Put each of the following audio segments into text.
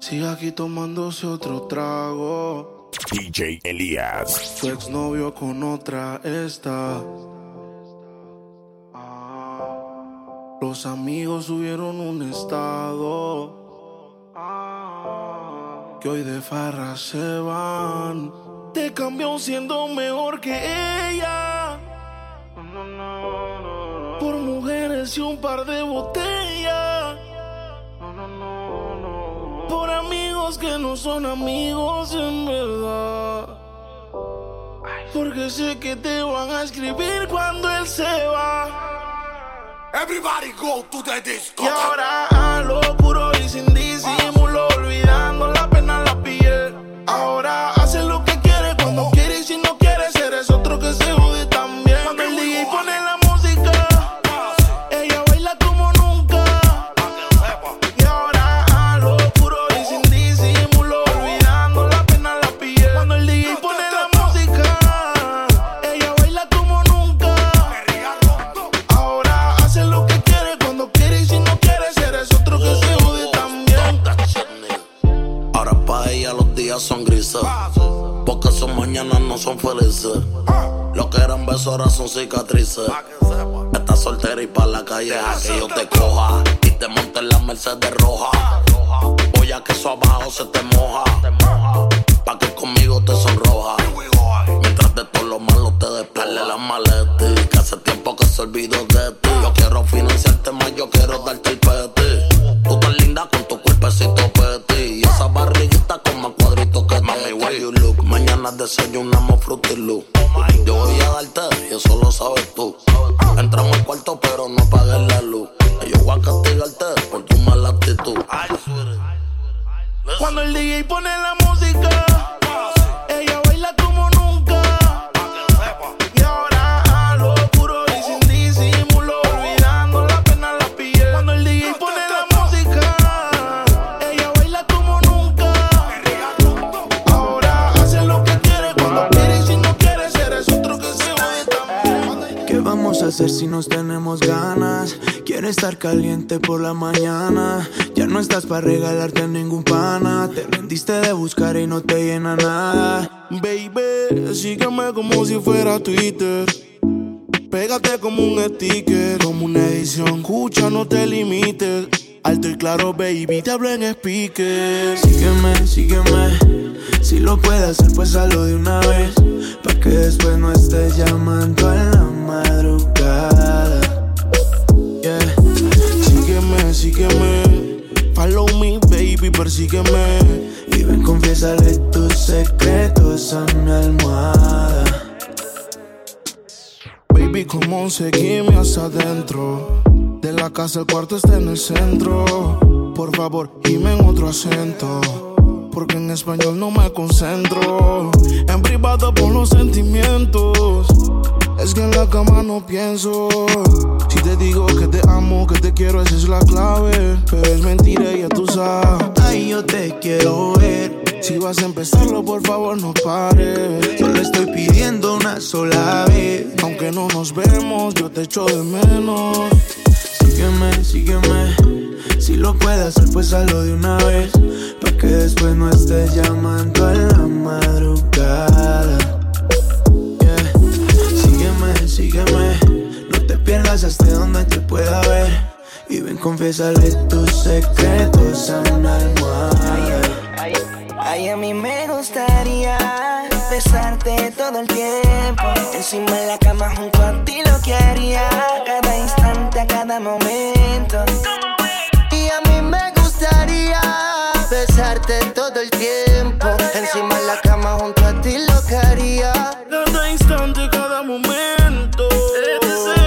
Sigue aquí tomándose otro trago. DJ Elías. Su exnovio con otra está. Ah, los amigos subieron un estado. Ah, que hoy de farra se van. Te cambió siendo mejor que ella. Por mujeres y un par de botellas. Por amigos que no son amigos en verdad. Porque sé que te van a escribir cuando él se va. Everybody go to the disco. Y ahora a lo puro y sin disimulo, ahora son cicatrices. Estás soltera y pa' la calle que yo te coja. Y te monte en la Mercedes roja. Voy a que eso abajo se te moja. Pa' que conmigo te sonroja. Mientras de todo lo malo te despele la maleta. Que hace tiempo que se olvidó de ti. Yo quiero financiarte como si fuera Twitter. Pégate como un sticker, como una edición. Escucha, no te limites. Alto y claro, baby, te hablo en speaker. Sígueme, sígueme. Si lo puedes hacer, pues hazlo de una vez. Pa' que después no estés llamando a la madrugada. Yeah. Sígueme, sígueme. Follow me, baby, persígueme. Y ven, confiésale tus secretos a mi almohada. Baby, como seguime hacia adentro. De la casa el cuarto está en el centro. Por favor, dime en otro acento. Porque en español no me concentro. En privado por los sentimientos. Es que en la cama no pienso. Si te digo que te amo, que te quiero, esa es la clave. Pero es mentira, ya tú sabes. Ay, yo te quiero ver. Si vas a empezarlo, por favor, no pares. Solo estoy pidiendo una sola vez. Aunque no nos vemos, yo te echo de menos. Sígueme, sígueme. Si lo puedes hacer, pues hazlo de una vez. Pa' que después no estés llamando a la madrugada. Sígueme, sígueme. No te pierdas hasta donde te pueda ver. Y ven, confiésale tus secretos a una almohada. Ay, a mí me gustaría besarte todo el tiempo. Encima de la cama junto a ti lo que haría. A cada instante, a cada momento. Y a mí me gustaría besarte todo el tiempo. Encima de la cama junto a ti lo que haría. Cada instante, cada momento.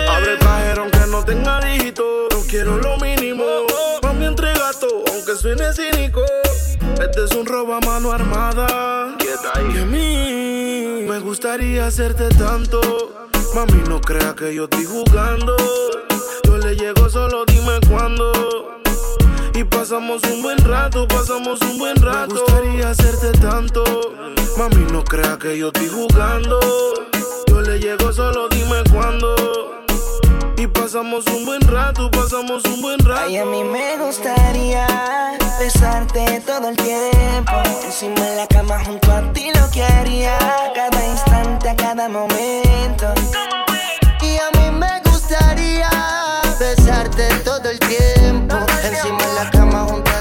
Abre el cajero aunque no tenga dígito. No quiero lo mínimo. Mami, entrega todo, aunque suene cínico. Este es un robo a mano armada. Y a mí me gustaría hacerte tanto. Mami, no crea que yo estoy jugando. Yo le llego solo, dime cuándo. Y pasamos un buen rato, pasamos un buen rato. Me gustaría hacerte tanto. Mami, no crea que yo estoy jugando. Yo le llego solo, dime cuándo. Y pasamos un buen rato, pasamos un buen rato. Ay, a mí me gustaría besarte todo el tiempo. Encima en la cama junto a ti lo que haría. Cada instante, a cada momento. Y a mí me gustaría besarte todo el tiempo. Encima en la cama junto a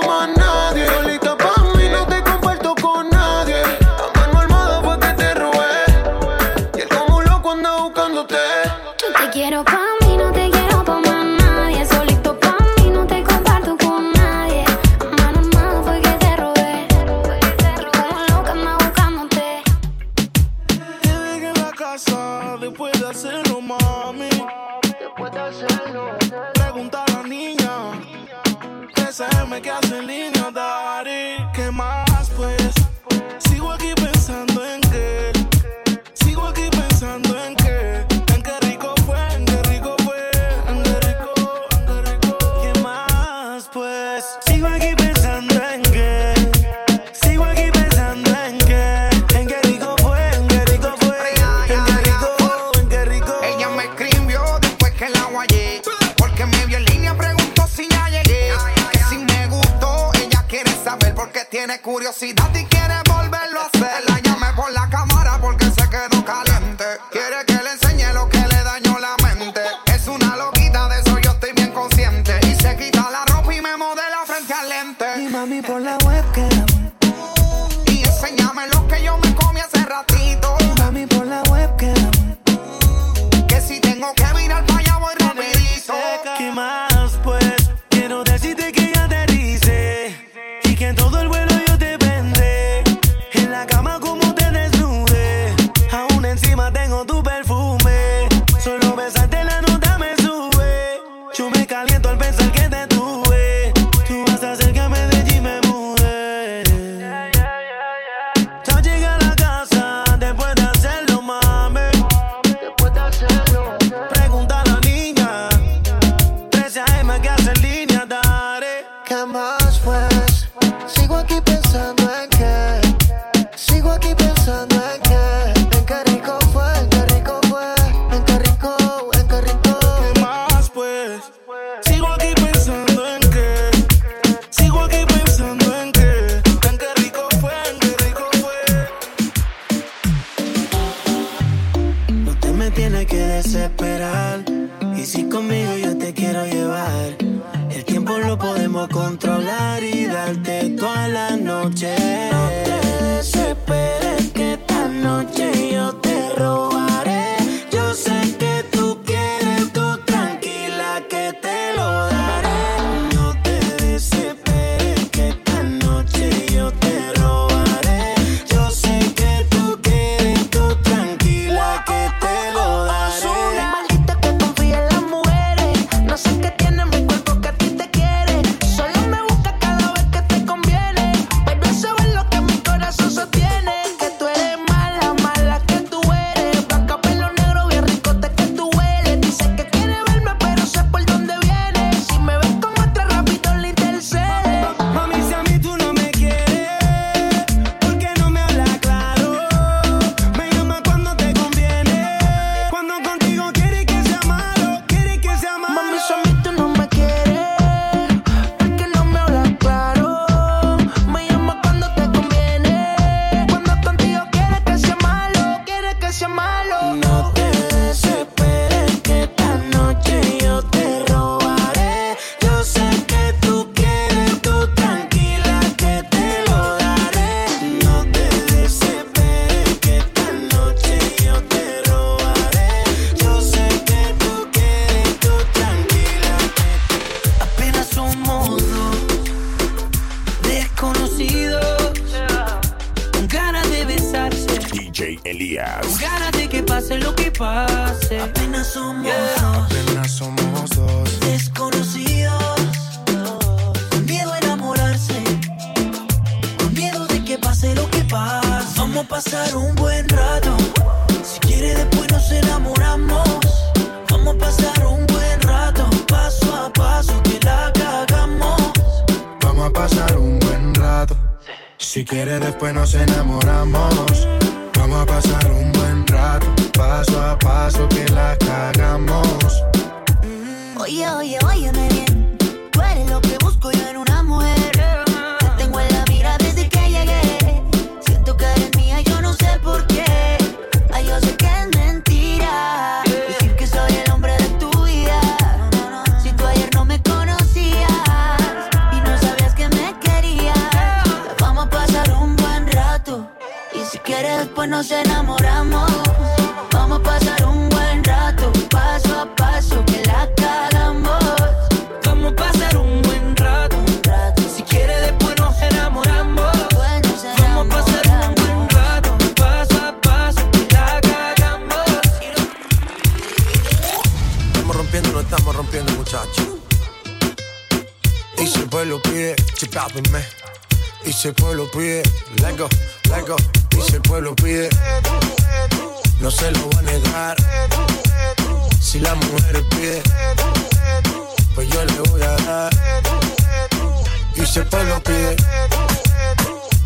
controlar. Oye, oye, oye, me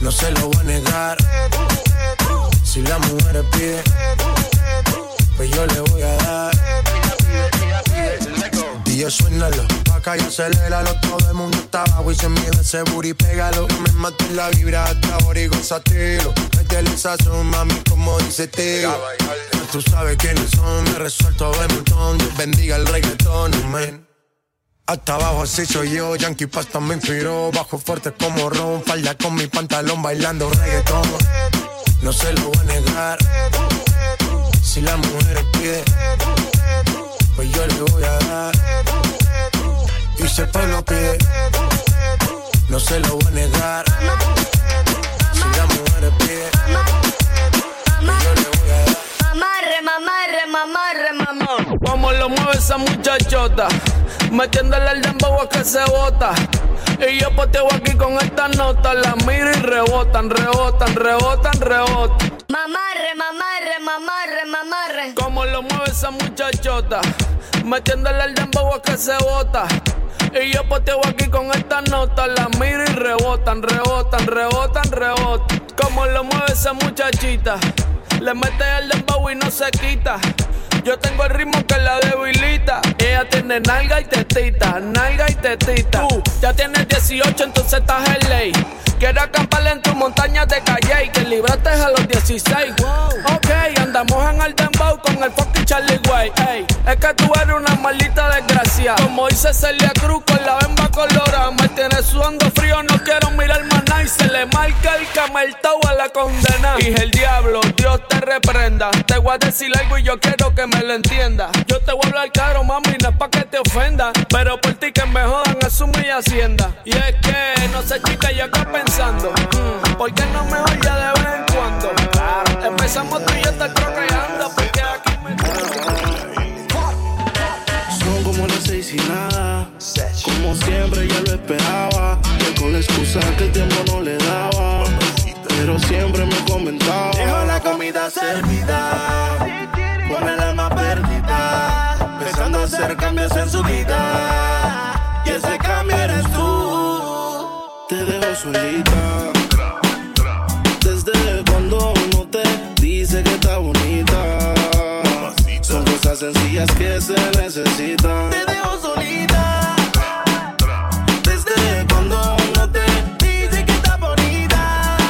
no se lo voy a negar. Si la mujer pide, pues yo le voy a dar. Y DJ suénalo, acá y aceléralo, todo el mundo está abajo y se mide ese booty, pégalo. Me maté la vibra hasta ahora y gozatelo. Métele esa mami, como dice tío. Tú sabes quiénes son, me resuelto de montón, Dios bendiga el reggaetón, amén. Hasta abajo así soy yo, Yankee Pasta me inspiró. Bajo fuerte como Ron, falda con mi pantalón bailando reggaetón. No se lo voy a negar. Si la mujer pide Pues yo le voy a dar. Y si el pueblo pide No se lo voy a negar. Si la mujer pide Pues yo le voy a dar. Mamarre, mamarre, mamarre, mamón Cómo lo mueve esa muchachota Metiéndole el dembow a que se bota. Y yo poteo aquí con estas notas. Las miro y rebotan, rebotan, rebotan, rebotan. Mamarre, mamarre, mamarre, mamarre. Como lo mueve esa muchachota. Metiéndole el dembow a que se bota. Y yo poteo aquí con estas notas, las miro y rebotan, rebotan, rebotan, rebotan. Como lo mueve esa muchachita, le mete el dembow y no se quita. Yo tengo el ritmo que la debilita. Ella tiene nalga y tetita, nalga y tetita. Tú ya tienes 18, entonces estás en ley. Quiero acampar en tu montaña de calle y te libraste a los 16. Wow. Ok, andamos en el dembow con el fucking Charlie Way. Es que tú eres una maldita desgracia. Como dice Celia Cruz con la bemba colorada. Me tiene sudando frío, no quiero mirar más. Y se le marca el cameltao a la condena. Dije el diablo, Dios te reprenda. Te voy a decir algo y yo quiero que me lo entienda. Yo te voy a hablar caro, mami, no es pa' que te ofenda. Pero por ti que me jodan, es mi hacienda. Y es que no sé, chica, yo acá pensé pensando. Mm, ¿Por qué no me ya de vez en cuando? Empezamos tú y yo estar croqueando. Porque aquí me. Son como las seis y nada. Como siempre ya lo esperaba. Que con la excusa que el tiempo no le daba. Pero siempre me comentaba. Dejo la comida servida. Con el alma perdida. Pensando hacer cambios en su vida. Desde cuando uno te dice que está bonita. Son cosas sencillas que se necesitan. Te dejo solita. Desde cuando uno te dice que está bonita.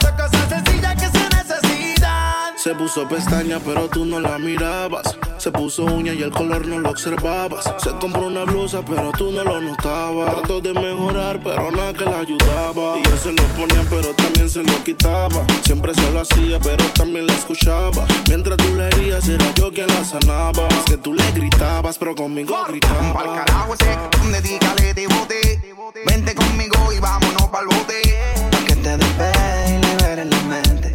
Son cosas sencillas que se necesitan. Se puso pestaña, pero tú no la mirabas. Se puso uña y el color no lo observabas. Se compró una blusa, pero tú no lo notabas. Trató de mejorar, pero nada que la ayudaba. Y él se lo ponía, pero también se lo quitaba. Siempre se lo hacía, pero también la escuchaba. Mientras tú le herías, era yo quien la sanaba. Es que tú le gritabas, pero conmigo Pa'l gritaba. carajo ese, dedícale de bote. Vente conmigo y vámonos pa'l bote. Que te despegue y liberes la mente.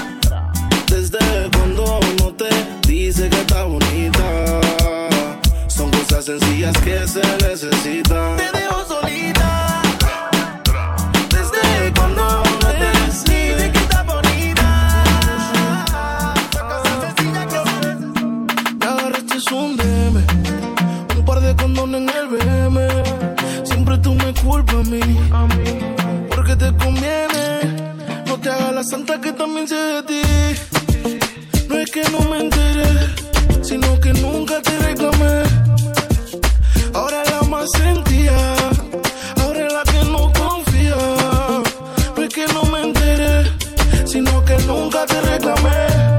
Desde cuando uno te dice que está bonita. Son cosas sencillas que se necesitan. Te dejo solita. Desde cuando uno te dice que está bonita. Son cosas sencillas que se necesitan. Agarraste un DM. Un par de condones en el BM. Siempre tú me culpas a mí. Porque te conviene. No te hagas la santa que también sé de ti. Que no me enteré, sino que nunca te reclamé. Ahora la más sentía, ahora la que no confía. No es que no me enteré, sino que nunca te reclamé.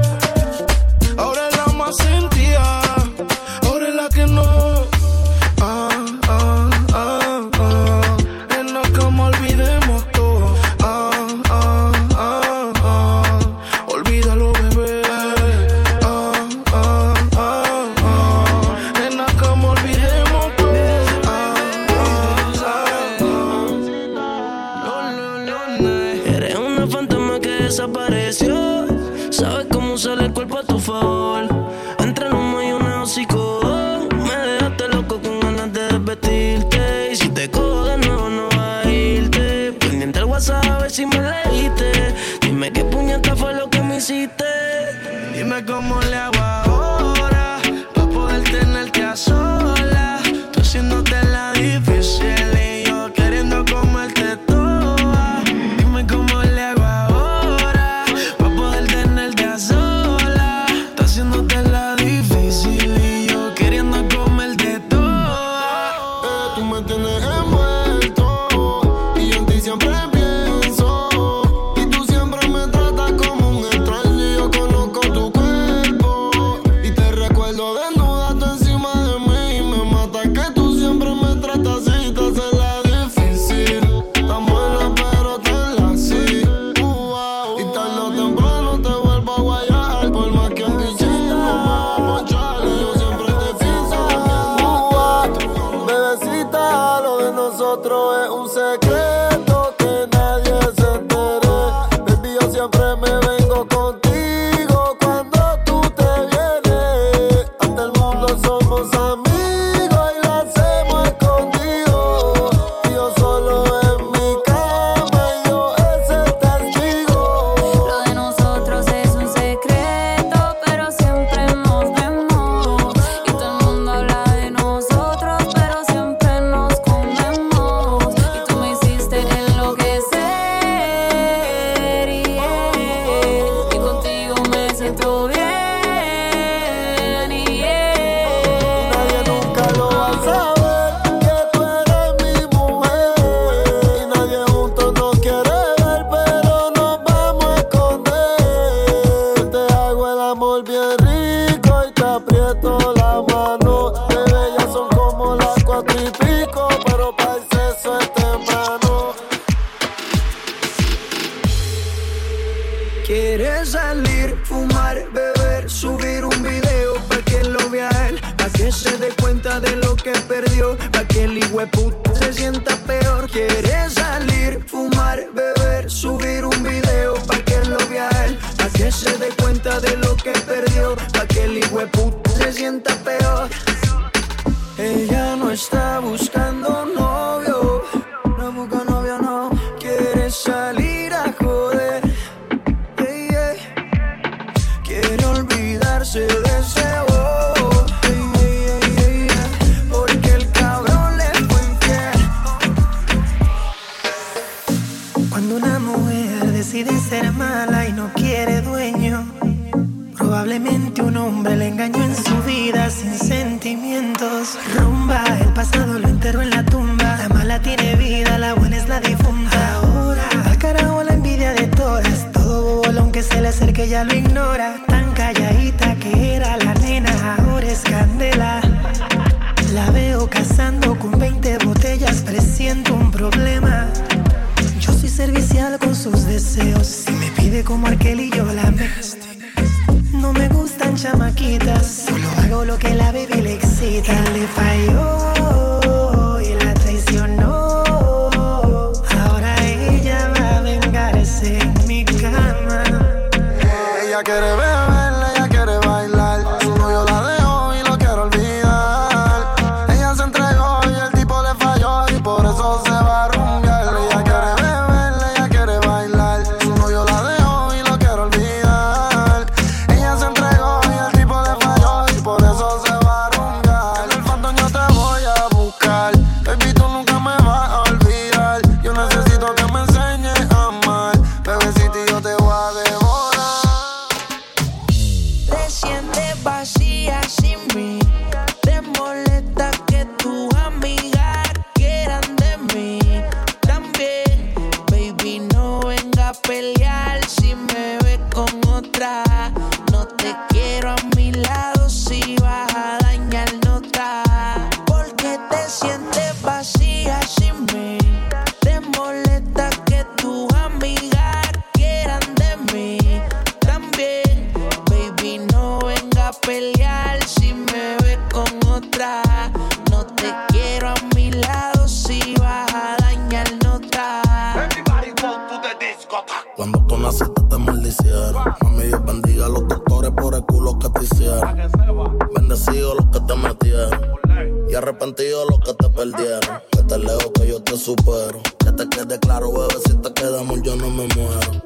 Y arrepentido lo que te perdieron. Que te lejos que yo te supero. Que te quede claro, bebé, si te quedamos yo no me muero.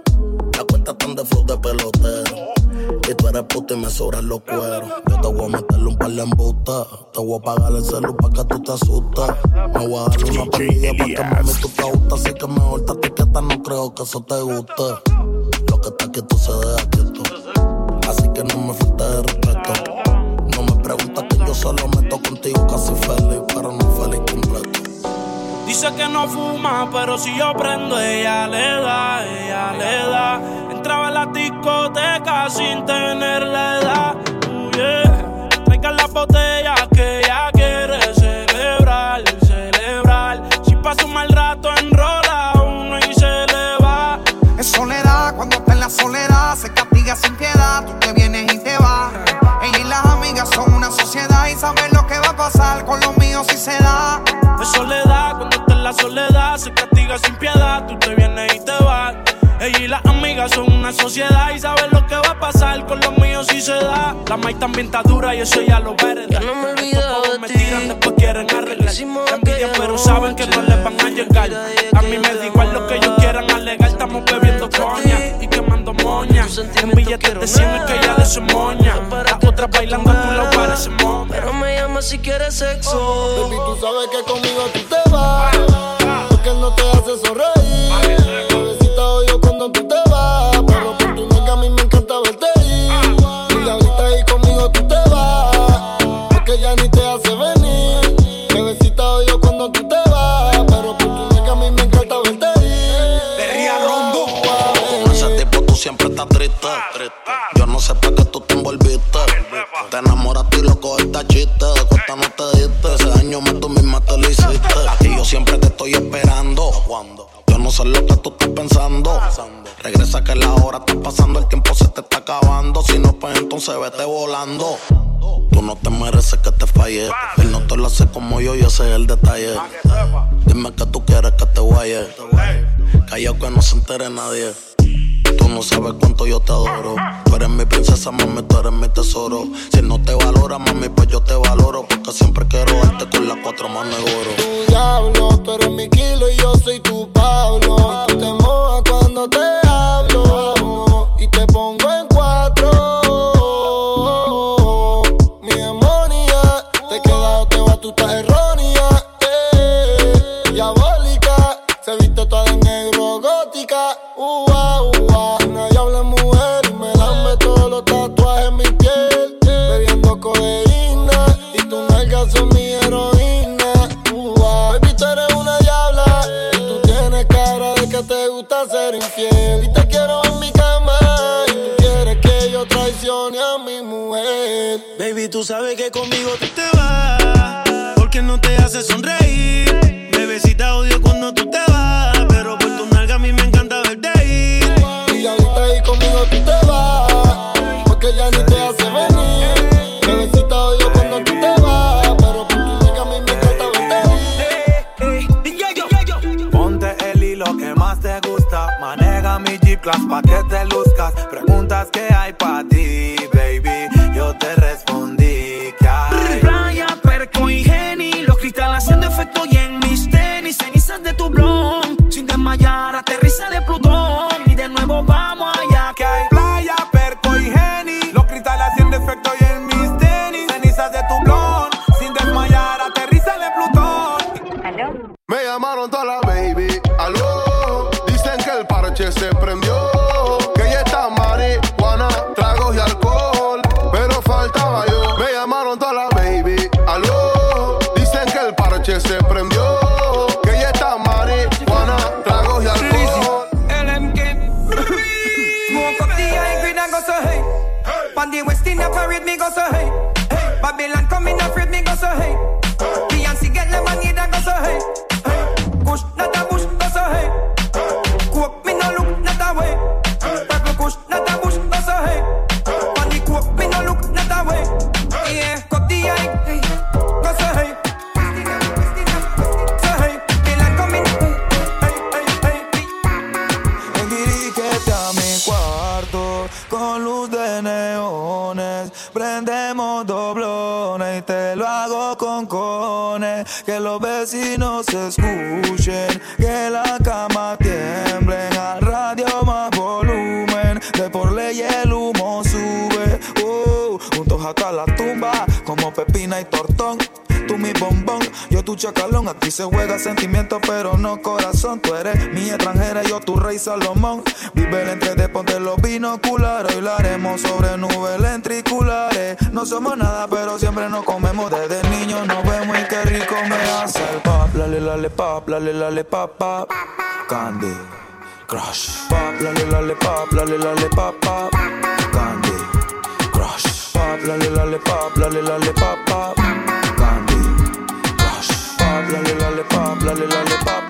La cuenta tan de flow de pelotero. Y tú eres puta y me sobran los cueros. Yo te voy a meterle un par de embustas. Te voy a pagar el celu pa' que tú te asustes. Me voy a dar una perdida pa' que mami tú te. Así que mejor te etiqueta, no creo que eso te guste. Lo que está aquí tú se deja quieto. Así que no me faltes de respeto se lo meto contigo casi feliz, pero no feliz completo. Dice que no fuma, pero si yo prendo, ella le da, ella le da. Entraba en la discoteca sin tener la edad. Uh, yeah. Las botellas que ella quiere celebrar, celebrar. Si pasa un mal rato, enrola uno y se le va. Es soledad, cuando está en la soledad, se castiga sin piedad. saber lo que va a pasar con los míos si se da. Es soledad, cuando está en la soledad, se castiga sin piedad, tú te vienes y te vas. Ella y las amigas son una sociedad y saben lo que va a pasar con los míos si se da. La maíz también está dura y eso ya lo veré. quieres sexo. Baby, tú sabes que conmigo entonces vete volando. Tú no te mereces que te falle. Él no te lo hace como yo y ese es el detalle. Dime que tú quieres que te guaye. Callao que no se entere nadie. Tú no sabes cuánto yo te adoro. Tú eres mi princesa, mami, tú eres mi tesoro. Si no te valora, mami, pues yo te valoro. Porque siempre quiero darte con las cuatro manos de oro. Tu diablo, tú eres mi kilo y yo soy tu Pablo. Tú te mojas cuando te sabes que conmigo te On the West Indian parade me go so hey. Hey. Babylon coming afraid me go so hey. Beyonce get lemonade and go so hey. Hey. Kush not yo tu chacalón. Aquí se juega sentimiento, pero no corazón. Tú eres mi extranjera, yo tu rey Salomón. Vive entre de ponte los binoculares. Hoy sobre nubes lentriculares. No somos nada, pero siempre nos comemos. Desde niño nos vemos y qué rico me hace el pop. Lale, lale, pop, lale, lale, pop, pop. Candy Crush. Pop, lale, lale, pop, lale, lale, pop, pop. Candy Crush. Pop, lale, lale, pop, lale, lale, pop, pop. Pop, lale, lale,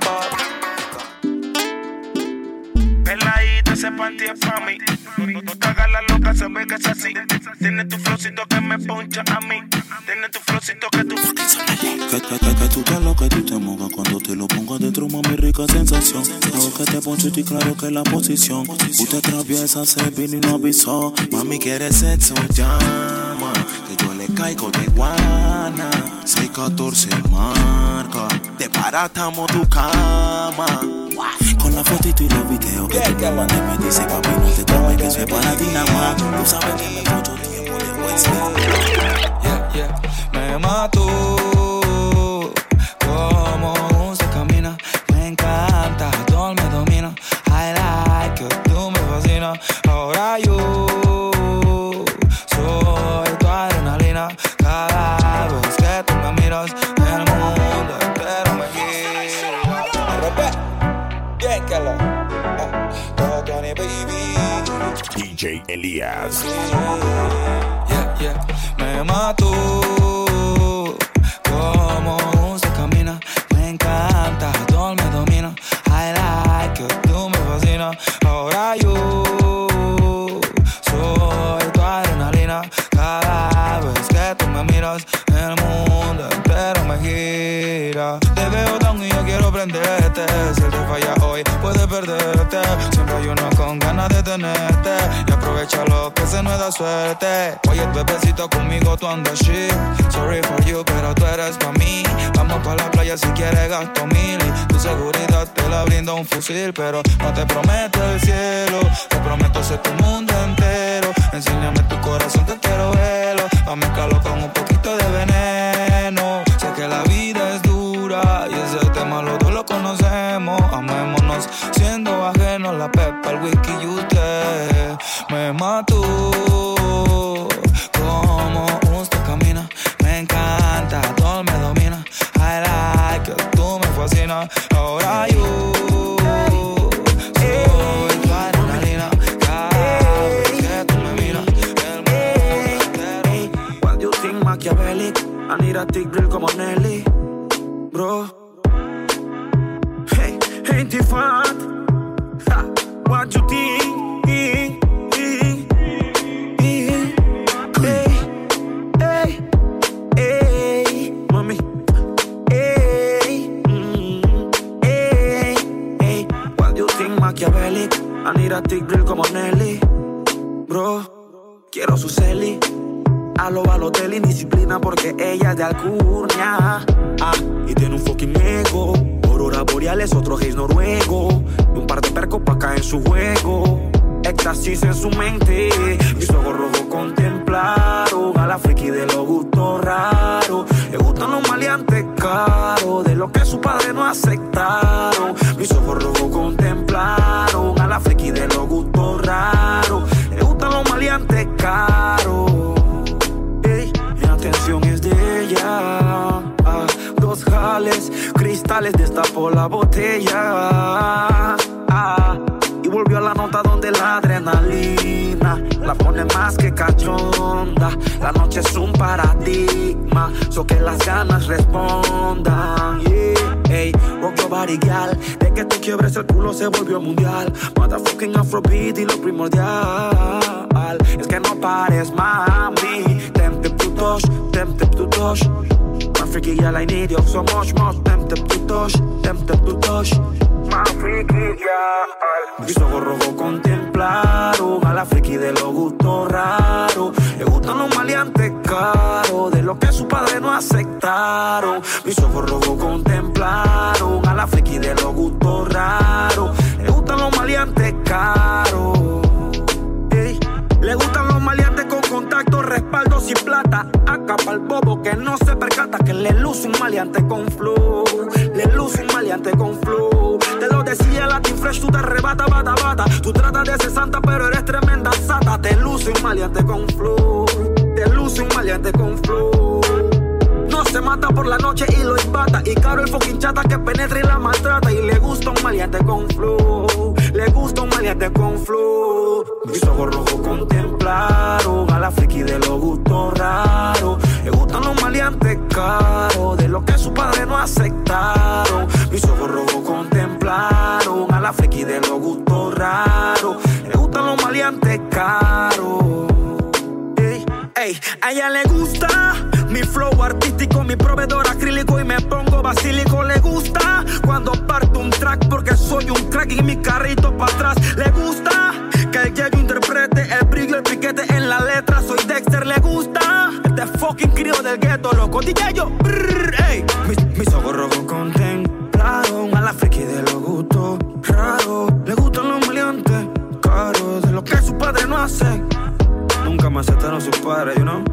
ese panty es pa' mí. No, no te hagas la loca, se ve que es así. Tiene tu flowcito que me poncha a mí. Tiene tu flowcito que tú. Que, que, que, que tú te lo que tú te mojas cuando te lo pongo adentro, mami, rica sensación. Luego que te poncho y claro que la posición. Usted atraviesa, se vino y no avisó. Mami, quiere sexo, llama. Que yo le caigo de guana. 614 marca. Te paratamos tu cama. La fotito y los videos que tú me mandes, me dice, papi, no te tomes, que eso es para ti nada más. Tú sabes que me mucho tiempo después. Yeah, yeah. Me mató DJ Elías. Yeah, yeah. Me mató Oye, bebecito, conmigo tú andas shit. Sorry for you, pero tú eres pa' mí. Vamos pa' la playa si quieres gasto mil. Y tu seguridad te la brinda un fusil. Pero no te prometo el cielo. Te prometo ser tu mundo entero. Enséñame tu corazón que quiero verlo. Pa' mezclarlo Boreales, otro gays noruego. Y un par de percos pa' caer en su juego. Éxtasis en su mente. Mis ojos rojos contemplaron a la friki de los gustos raros. Le gustan los maleantes caros, de lo que su padre no aceptaron. Mis ojos rojos contemplaron a la friki de los gustos raros. Le gustan los maleantes caros. Ey, mi atención es de ella. Ah, dos jales, cristales, destapó la botella. Ah, y volvió a la nota donde la adrenalina la pone más que cachonda. La noche es un paradigma, so que las ganas respondan. Yeah. Ey, rock your body. De que te quiebres el culo se volvió mundial. Motherfucking Afrobeat y lo primordial. Es que no pares, mami. Tempted to touch, tempted to touch. Freaky girl, I need you so much, much. Tempted to touch, tempted to touch. My freaky girl. Mis ojos rojos contemplaron a la friki de los gustos raros. Le gustan los maleantes caros, de lo que su padre no aceptaron. Mis ojos rojos contemplaron a la friki de los gustos raros. Le gustan los maleantes caros. Ey, Le gustan los maleantes contacto, respaldo sin plata. Acapa el bobo que no se percata que le luce un maleante con flow. Le luce un maleante con flow. Te lo decía Latin Fresh, tú te arrebata, bata, bata. Tú tratas de ser santa, pero eres tremenda sata. Te luce un maleante con flow. Te luce un maleante con flow. No se mata por la noche y lo empata. Y caro el fucking chata que penetra y la maltrata. Y le gusta un maleante con flow. Le gusta un maleante con flow. Mis ojos rojos contemplaron a la friki de los gustos raros. Le gustan los maleantes caros, de lo que su padre no aceptaron. Mis ojos rojos contemplaron a la friki de los gustos raros. Le gustan los maleantes caros. Ey, ey, a ella le gusta mi flow artístico, mi proveedor acrílico y me pongo basílico. Le gusta cuando parto un track porque soy un crack y mi carrito para atrás. Le gusta que el Yeyo interprete el brillo, el piquete en la letra. Soy Dexter, le gusta este fucking crío del gueto, loco. DJ yo, brrr, ey. Mis, mis ojos rojos contemplaron a la friki de los gustos raros. Le gustan los maleantes caros, de lo que su padre no hace. Nunca me aceptaron sus padres, you know.